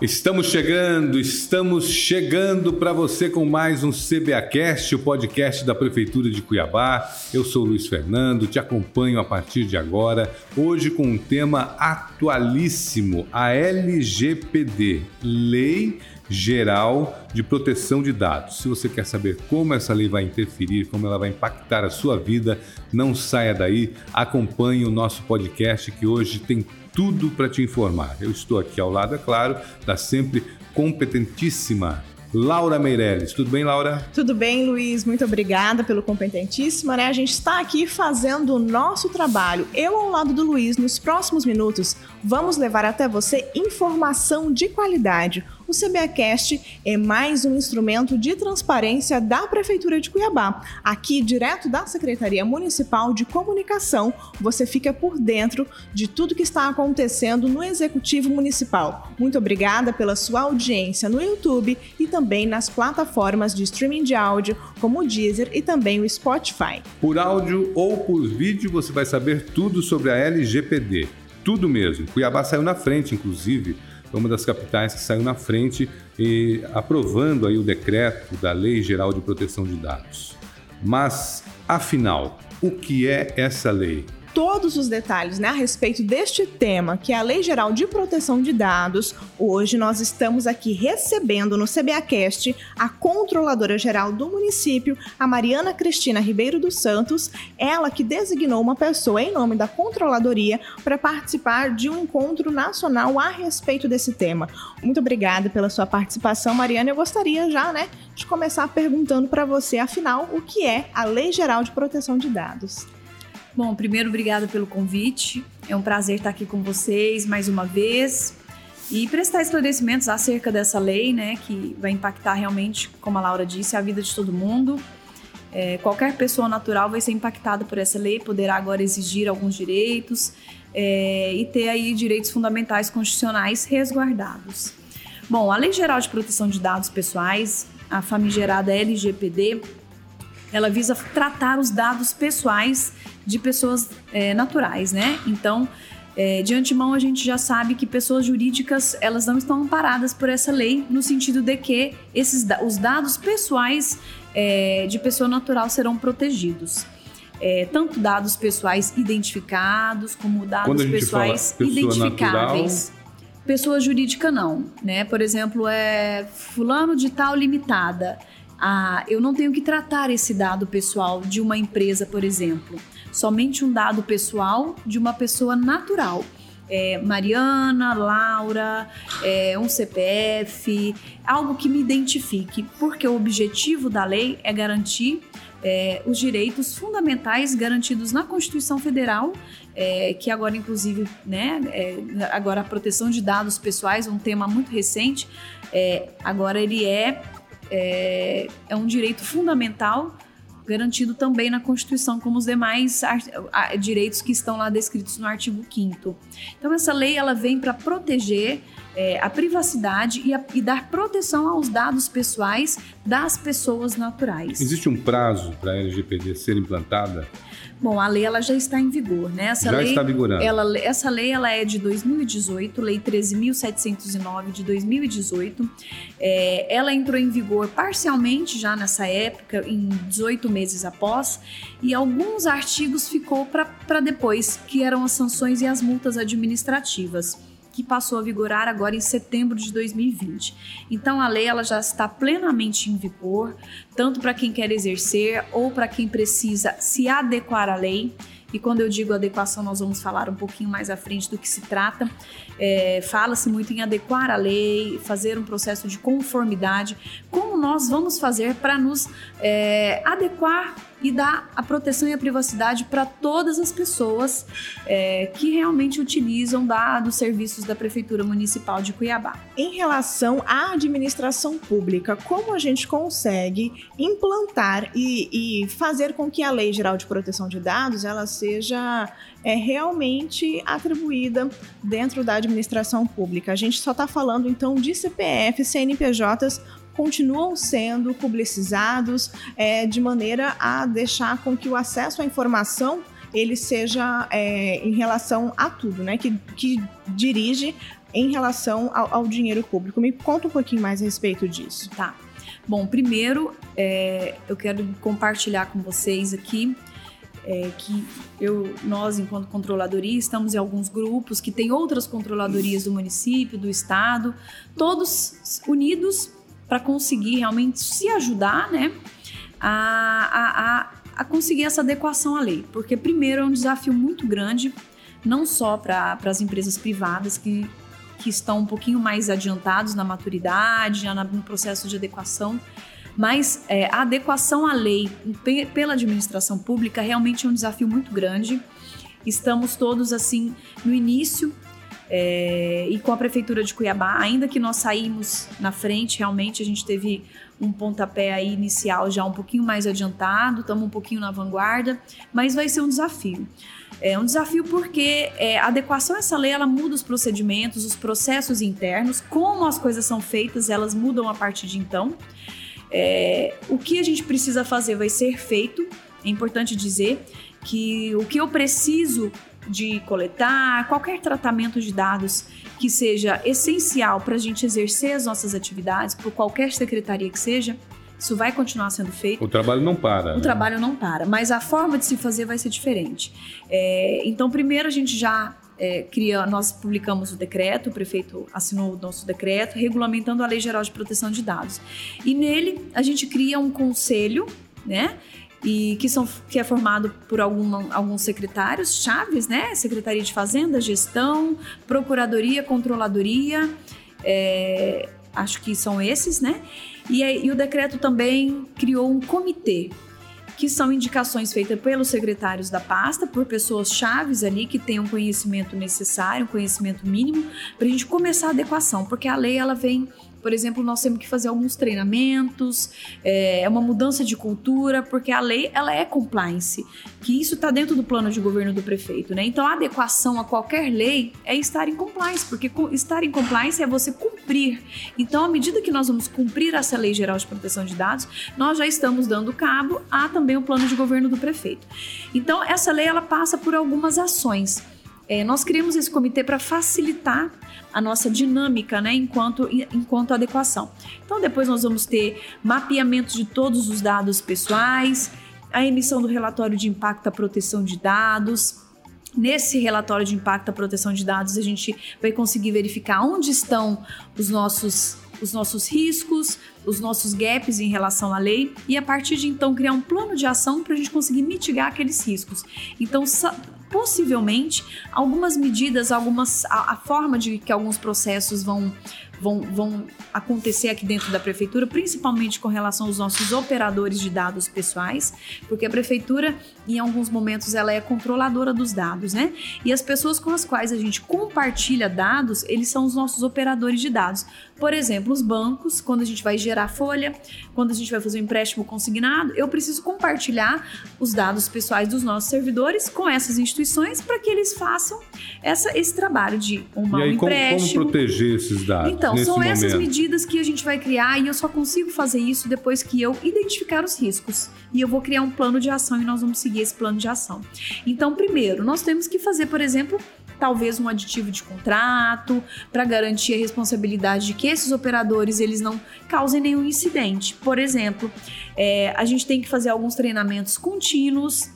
Estamos chegando, estamos chegando para você com mais um CBAcast, o podcast da Prefeitura de Cuiabá. Eu sou Luiz Fernando, te acompanho a partir de agora, hoje com um tema atualíssimo, a LGPD, Lei Geral de Proteção de Dados. Se você quer saber como essa lei vai interferir, como ela vai impactar a sua vida, não saia daí, acompanhe o nosso podcast que hoje tem tudo para te informar. Eu estou aqui ao lado, é claro, da sempre competentíssima Laura Meirelles. Tudo bem, Laura? Tudo bem, Luiz. Muito obrigada pelo competentíssima, né? A gente está aqui fazendo o nosso trabalho. Eu ao lado do Luiz, nos próximos minutos, vamos levar até você informação de qualidade o CBAcast é mais um instrumento de transparência da Prefeitura de Cuiabá. Aqui, direto da Secretaria Municipal de Comunicação, você fica por dentro de tudo que está acontecendo no Executivo Municipal. Muito obrigada pela sua audiência no YouTube e também nas plataformas de streaming de áudio, como o Deezer e também o Spotify. Por áudio ou por vídeo, você vai saber tudo sobre a LGPD. Tudo mesmo. Cuiabá saiu na frente, inclusive uma das capitais que saiu na frente e aprovando aí o decreto da Lei Geral de Proteção de Dados. Mas, afinal, o que é essa lei? Todos os detalhes né, a respeito deste tema, que é a Lei Geral de Proteção de Dados, hoje nós estamos aqui recebendo no CBAcast a Controladora Geral do município, a Mariana Cristina Ribeiro dos Santos, ela que designou uma pessoa em nome da Controladoria para participar de um encontro nacional a respeito desse tema. Muito obrigada pela sua participação, Mariana. Eu gostaria já né, de começar perguntando para você, afinal, o que é a Lei Geral de Proteção de Dados? Bom, primeiro, obrigada pelo convite. É um prazer estar aqui com vocês mais uma vez e prestar esclarecimentos acerca dessa lei, né, que vai impactar realmente, como a Laura disse, a vida de todo mundo. É, qualquer pessoa natural vai ser impactada por essa lei, poderá agora exigir alguns direitos é, e ter aí direitos fundamentais constitucionais resguardados. Bom, a Lei Geral de Proteção de Dados Pessoais, a famigerada LGPD, ela visa tratar os dados pessoais de pessoas é, naturais, né? Então, é, de antemão, a gente já sabe que pessoas jurídicas elas não estão amparadas por essa lei, no sentido de que esses, os dados pessoais é, de pessoa natural serão protegidos. É, tanto dados pessoais identificados, como dados pessoais identificáveis. Natural... Pessoa jurídica não, né? Por exemplo, é fulano de tal limitada. Ah, eu não tenho que tratar esse dado pessoal de uma empresa, por exemplo somente um dado pessoal de uma pessoa natural. É, Mariana, Laura, é, um CPF, algo que me identifique, porque o objetivo da lei é garantir é, os direitos fundamentais garantidos na Constituição Federal, é, que agora, inclusive, né, é, agora a proteção de dados pessoais, um tema muito recente, é, agora ele é, é, é um direito fundamental garantido também na Constituição, como os demais direitos que estão lá descritos no artigo 5 Então, essa lei ela vem para proteger é, a privacidade e, a, e, dar proteção aos dados pessoais das pessoas naturais. Existe um prazo para a LGPD ser implantada? Bom, a lei ela já está em vigor, né? Essa já lei, está vigorando. Ela, essa lei ela é de 2018, Lei 13.709 de 2018. É, ela entrou em vigor parcialmente já nessa época, em 18 meses após, e alguns artigos ficou para depois, que eram as sanções e as multas administrativas que passou a vigorar agora em setembro de 2020. Então a lei ela já está plenamente em vigor, tanto para quem quer exercer ou para quem precisa se adequar à lei. E quando eu digo adequação, nós vamos falar um pouquinho mais à frente do que se trata. É, Fala-se muito em adequar a lei, fazer um processo de conformidade. Como nós vamos fazer para nos é, adequar e dar a proteção e a privacidade para todas as pessoas é, que realmente utilizam da, dos serviços da Prefeitura Municipal de Cuiabá. Em relação à administração pública, como a gente consegue implantar e, e fazer com que a Lei Geral de Proteção de Dados ela seja é, realmente atribuída dentro da administração pública? A gente só está falando então de CPF, CNPJs continuam sendo publicizados é, de maneira a deixar com que o acesso à informação ele seja é, em relação a tudo, né? Que, que dirige em relação ao, ao, dinheiro público. Me conta um pouquinho mais a respeito disso. Tá. Bom, primeiro é, eu quero compartilhar com vocês aqui é, que eu, nós, enquanto controladoria, estamos em alguns grupos que tem outras controladorias do município, do estado, todos unidos para conseguir realmente se ajudar, né, a, a, a, a, conseguir essa adequação à lei. Porque, primeiro, é um desafio muito grande, não só para as empresas privadas que, que estão um pouquinho mais adiantados na maturidade, já no processo de adequação, mas é, a adequação à lei pela administração pública realmente é um desafio muito grande. Estamos todos assim no início é, e com a prefeitura de Cuiabá, ainda que nós saímos na frente, realmente a gente teve um pontapé aí inicial já um pouquinho mais adiantado, estamos um pouquinho na vanguarda, mas vai ser um desafio. É um desafio porque é, a adequação a essa lei ela muda os procedimentos, os processos internos, como as coisas são feitas, elas mudam a partir de então. É, o que a gente precisa fazer vai ser feito. É importante dizer que o que eu preciso de coletar, qualquer tratamento de dados que seja essencial para a gente exercer as nossas atividades, por qualquer secretaria que seja, isso vai continuar sendo feito. O trabalho não para. O né? trabalho não para, mas a forma de se fazer vai ser diferente. É, então, primeiro a gente já é, cria, nós publicamos o decreto, o prefeito assinou o nosso decreto, regulamentando a Lei Geral de Proteção de Dados. E nele a gente cria um conselho, né? E que, são, que é formado por algum, alguns secretários chaves, né? Secretaria de Fazenda, Gestão, Procuradoria, Controladoria, é, acho que são esses, né? E, e o decreto também criou um comitê que são indicações feitas pelos secretários da pasta, por pessoas chaves ali que tenham conhecimento necessário, conhecimento mínimo, para a gente começar a adequação, porque a lei ela vem por exemplo, nós temos que fazer alguns treinamentos, é, é uma mudança de cultura, porque a lei ela é compliance, que isso está dentro do plano de governo do prefeito, né? Então a adequação a qualquer lei é estar em compliance, porque estar em compliance é você cumprir. Então, à medida que nós vamos cumprir essa lei geral de proteção de dados, nós já estamos dando cabo a também o plano de governo do prefeito. Então, essa lei ela passa por algumas ações. É, nós criamos esse comitê para facilitar a nossa dinâmica, né, enquanto, enquanto adequação. Então, depois nós vamos ter mapeamento de todos os dados pessoais, a emissão do relatório de impacto à proteção de dados. Nesse relatório de impacto à proteção de dados, a gente vai conseguir verificar onde estão os nossos os nossos riscos, os nossos gaps em relação à lei e a partir de então criar um plano de ação para a gente conseguir mitigar aqueles riscos. Então, possivelmente, algumas medidas, algumas a, a forma de que alguns processos vão vão, vão acontecer aqui dentro da prefeitura, principalmente com relação aos nossos operadores de dados pessoais, porque a prefeitura, em alguns momentos, ela é controladora dos dados, né? E as pessoas com as quais a gente compartilha dados, eles são os nossos operadores de dados. Por exemplo, os bancos, quando a gente vai gerar folha, quando a gente vai fazer um empréstimo consignado, eu preciso compartilhar os dados pessoais dos nossos servidores com essas instituições para que eles façam essa, esse trabalho de uma, e aí, um empréstimo. Como, como proteger esses dados? Então, são momento. essas medidas que a gente vai criar e eu só consigo fazer isso depois que eu identificar os riscos. E eu vou criar um plano de ação e nós vamos seguir esse plano de ação. Então, primeiro, nós temos que fazer, por exemplo, talvez um aditivo de contrato para garantir a responsabilidade de que esses operadores eles não causem nenhum incidente. Por exemplo, é, a gente tem que fazer alguns treinamentos contínuos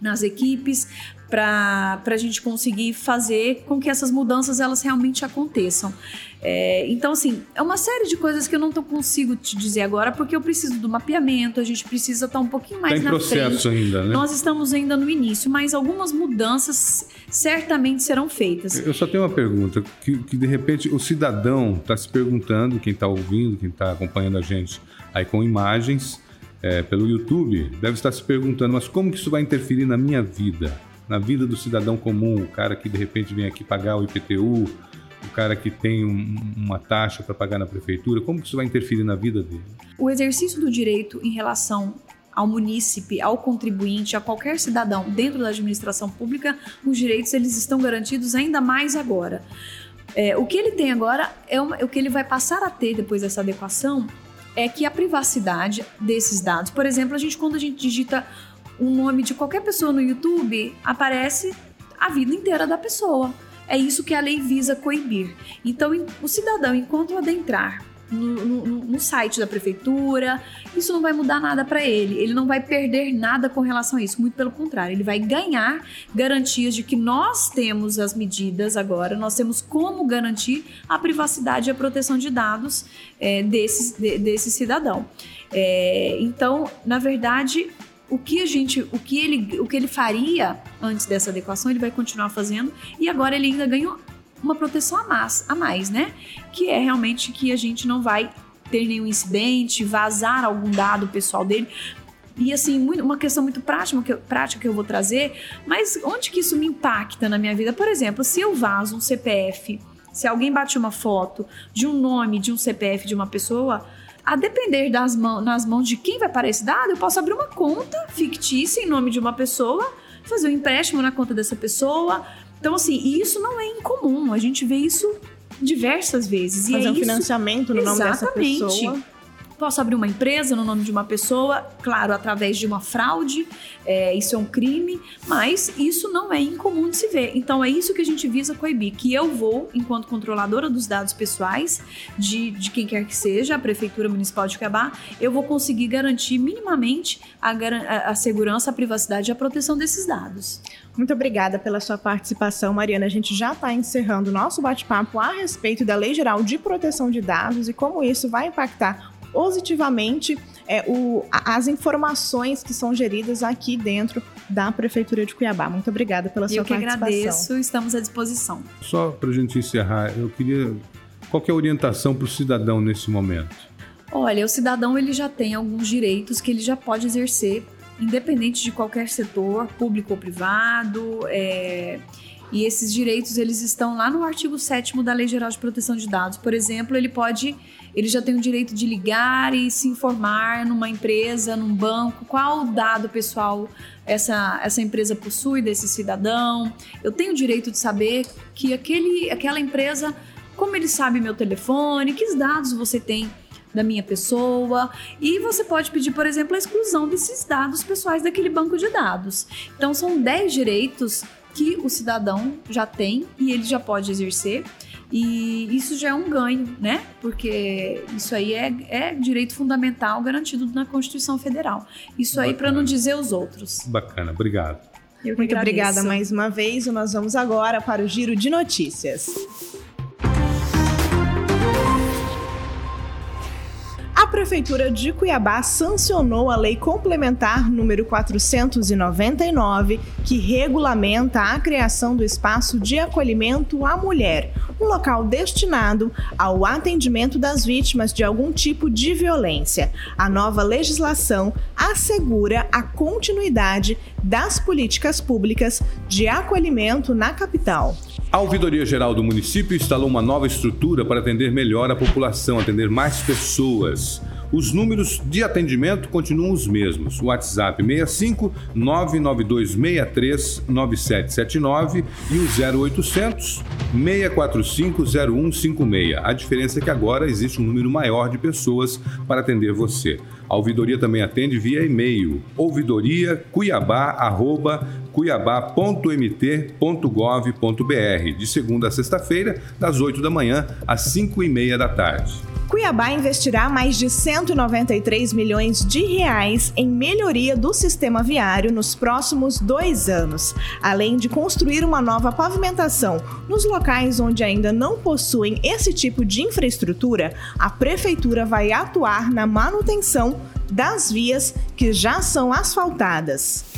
nas equipes para a gente conseguir fazer com que essas mudanças elas realmente aconteçam. É, então, assim, é uma série de coisas que eu não tô, consigo te dizer agora, porque eu preciso do mapeamento, a gente precisa estar tá um pouquinho mais tá na processo frente. ainda, né? Nós estamos ainda no início, mas algumas mudanças certamente serão feitas. Eu só tenho uma pergunta, que, que de repente o cidadão está se perguntando, quem está ouvindo, quem está acompanhando a gente aí com imagens é, pelo YouTube, deve estar se perguntando, mas como que isso vai interferir na minha vida? Na vida do cidadão comum, o cara que de repente vem aqui pagar o IPTU, o cara que tem um, uma taxa para pagar na prefeitura, como que isso vai interferir na vida dele? O exercício do direito em relação ao munícipe, ao contribuinte, a qualquer cidadão dentro da administração pública, os direitos eles estão garantidos ainda mais agora. É, o que ele tem agora é uma, o que ele vai passar a ter depois dessa adequação é que a privacidade desses dados, por exemplo, a gente quando a gente digita um nome de qualquer pessoa no YouTube, aparece a vida inteira da pessoa. É isso que a lei visa coibir. Então, o cidadão, enquanto adentrar no, no, no, site da prefeitura. Isso não vai mudar nada para ele. Ele não vai perder nada com relação a isso. Muito pelo contrário, ele vai ganhar garantias de que nós temos as medidas agora, nós temos como garantir a privacidade e a proteção de dados é, desse, de, desse cidadão. É, então, na verdade, o que a gente, o que ele, o que ele faria antes dessa adequação, ele vai continuar fazendo e agora ele ainda ganhou uma proteção a mais, a mais, né? Que é realmente que a gente não vai ter nenhum incidente, vazar algum dado pessoal dele. E assim, uma questão muito prática que, eu, prática que eu vou trazer, mas onde que isso me impacta na minha vida? Por exemplo, se eu vazo um CPF, se alguém bate uma foto de um nome, de um CPF de uma pessoa, a depender das mãos, nas mãos de quem vai para esse dado, eu posso abrir uma conta fictícia em nome de uma pessoa, fazer um empréstimo na conta dessa pessoa, então, assim, isso não é incomum. A gente vê isso diversas vezes. Fazer e é um isso... financiamento no nome dessa pessoa. Posso abrir uma empresa no nome de uma pessoa, claro, através de uma fraude, é, isso é um crime, mas isso não é incomum de se ver. Então é isso que a gente visa coibir, que eu vou, enquanto controladora dos dados pessoais de, de quem quer que seja, a Prefeitura Municipal de Cabá, eu vou conseguir garantir minimamente a, a, a segurança, a privacidade e a proteção desses dados. Muito obrigada pela sua participação, Mariana. A gente já está encerrando o nosso bate-papo a respeito da Lei Geral de Proteção de Dados e como isso vai impactar positivamente é, o, as informações que são geridas aqui dentro da Prefeitura de Cuiabá. Muito obrigada pela sua participação. Eu que agradeço, estamos à disposição. Só para a gente encerrar, eu queria. Qual que é a orientação para o cidadão nesse momento? Olha, o cidadão ele já tem alguns direitos que ele já pode exercer, independente de qualquer setor, público ou privado. É... E esses direitos eles estão lá no artigo 7 da Lei Geral de Proteção de Dados. Por exemplo, ele pode ele já tem o direito de ligar e se informar numa empresa, num banco, qual dado pessoal essa, essa empresa possui desse cidadão. Eu tenho o direito de saber que aquele, aquela empresa, como ele sabe meu telefone, que dados você tem da minha pessoa e você pode pedir, por exemplo, a exclusão desses dados pessoais daquele banco de dados. Então são 10 direitos que o cidadão já tem e ele já pode exercer. E isso já é um ganho, né? Porque isso aí é, é direito fundamental garantido na Constituição Federal. Isso Bacana. aí para não dizer os outros. Bacana, obrigado. Muito obrigada mais uma vez. E nós vamos agora para o giro de notícias. Prefeitura de Cuiabá sancionou a Lei Complementar número 499, que regulamenta a criação do espaço de acolhimento à mulher, um local destinado ao atendimento das vítimas de algum tipo de violência. A nova legislação assegura a continuidade das políticas públicas de acolhimento na capital. A Ouvidoria Geral do município instalou uma nova estrutura para atender melhor a população, atender mais pessoas. Os números de atendimento continuam os mesmos. WhatsApp 65 99263 9779 e o 0800 645 0156. A diferença é que agora existe um número maior de pessoas para atender você. A ouvidoria também atende via e-mail ouvidoriacuiabá.cuiabá.mt.gov.br de segunda a sexta-feira, das 8 da manhã às 5 e meia da tarde. Cuiabá investirá mais de 193 milhões de reais em melhoria do sistema viário nos próximos dois anos, além de construir uma nova pavimentação nos locais onde ainda não possuem esse tipo de infraestrutura. A prefeitura vai atuar na manutenção das vias que já são asfaltadas.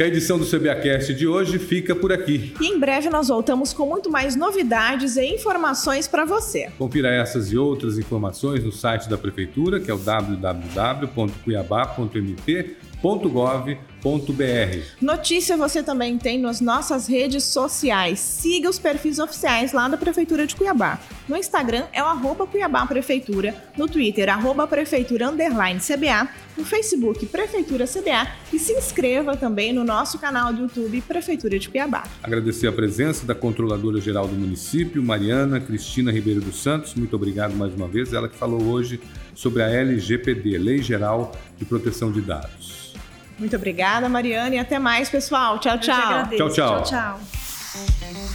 A edição do CBAcast de hoje fica por aqui. E em breve nós voltamos com muito mais novidades e informações para você. Confira essas e outras informações no site da Prefeitura, que é o www.cuiabá.mt.gov.br Notícia você também tem nas nossas redes sociais. Siga os perfis oficiais lá da Prefeitura de Cuiabá. No Instagram é o arroba Cuiabá Prefeitura, no Twitter, arroba Prefeitura Underline CBA, no Facebook Prefeitura CBA e se inscreva também no nosso canal do YouTube Prefeitura de Cuiabá. Agradecer a presença da Controladora Geral do Município, Mariana Cristina Ribeiro dos Santos. Muito obrigado mais uma vez. Ela que falou hoje sobre a LGPD, Lei Geral de Proteção de Dados. Muito obrigada, Mariana, e até mais, pessoal. Tchau, tchau. Tchau, tchau. Tchau, tchau.